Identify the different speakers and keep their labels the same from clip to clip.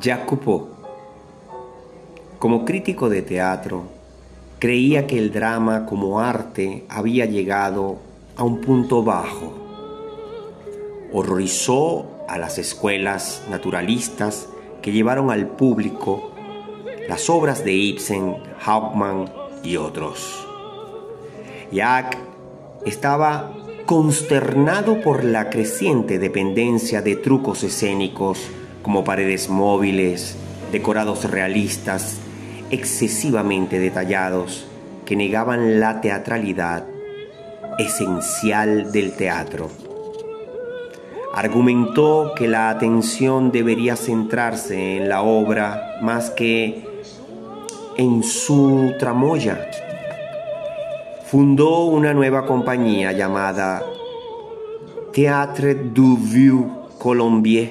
Speaker 1: Coupeau, como crítico de teatro, creía que el drama como arte había llegado a un punto bajo. Horrorizó a las escuelas naturalistas que llevaron al público las obras de Ibsen, Hauptmann y otros. Jacques estaba consternado por la creciente dependencia de trucos escénicos como paredes móviles, decorados realistas, excesivamente detallados, que negaban la teatralidad esencial del teatro. Argumentó que la atención debería centrarse en la obra más que en su tramoya. Fundó una nueva compañía llamada Théâtre du Vieux Colombier.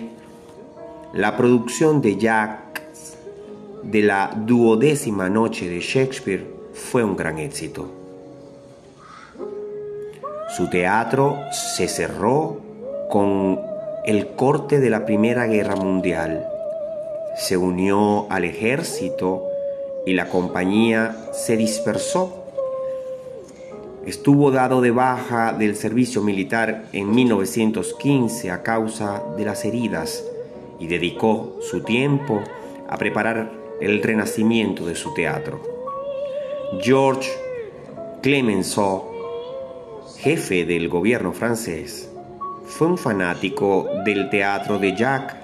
Speaker 1: La producción de Jacques de la duodécima noche de Shakespeare fue un gran éxito. Su teatro se cerró con el corte de la Primera Guerra Mundial. Se unió al ejército y la compañía se dispersó. Estuvo dado de baja del servicio militar en 1915 a causa de las heridas y dedicó su tiempo a preparar el renacimiento de su teatro. Georges Clemenceau, jefe del gobierno francés, fue un fanático del teatro de Jacques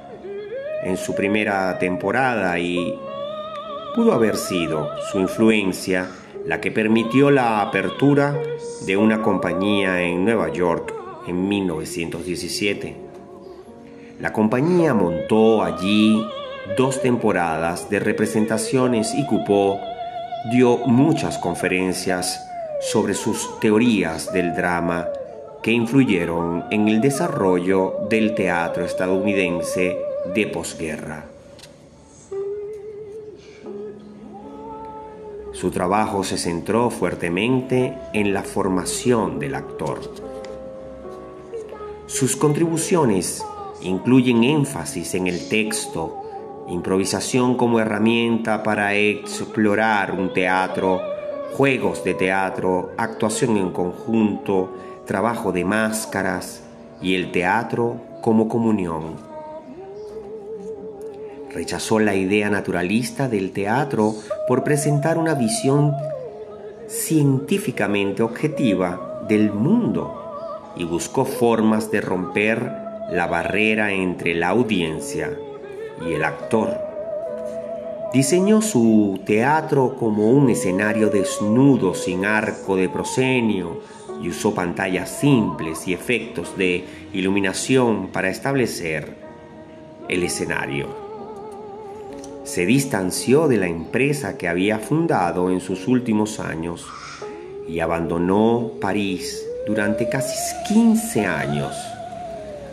Speaker 1: en su primera temporada y pudo haber sido su influencia la que permitió la apertura de una compañía en Nueva York en 1917. La compañía montó allí dos temporadas de representaciones y Coupeau dio muchas conferencias sobre sus teorías del drama que influyeron en el desarrollo del teatro estadounidense de posguerra. Su trabajo se centró fuertemente en la formación del actor. Sus contribuciones incluyen énfasis en el texto, improvisación como herramienta para explorar un teatro, juegos de teatro, actuación en conjunto, trabajo de máscaras y el teatro como comunión. Rechazó la idea naturalista del teatro por presentar una visión científicamente objetiva del mundo y buscó formas de romper la barrera entre la audiencia y el actor. Diseñó su teatro como un escenario desnudo sin arco de proscenio y usó pantallas simples y efectos de iluminación para establecer el escenario se distanció de la empresa que había fundado en sus últimos años y abandonó París durante casi 15 años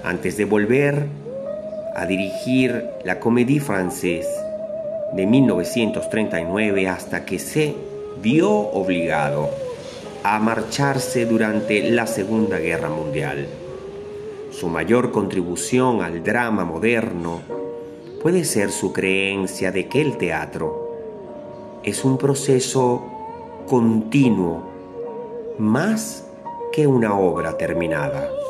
Speaker 1: antes de volver a dirigir la Comédie Française de 1939 hasta que se vio obligado a marcharse durante la Segunda Guerra Mundial. Su mayor contribución al drama moderno puede ser su creencia de que el teatro es un proceso continuo más que una obra terminada.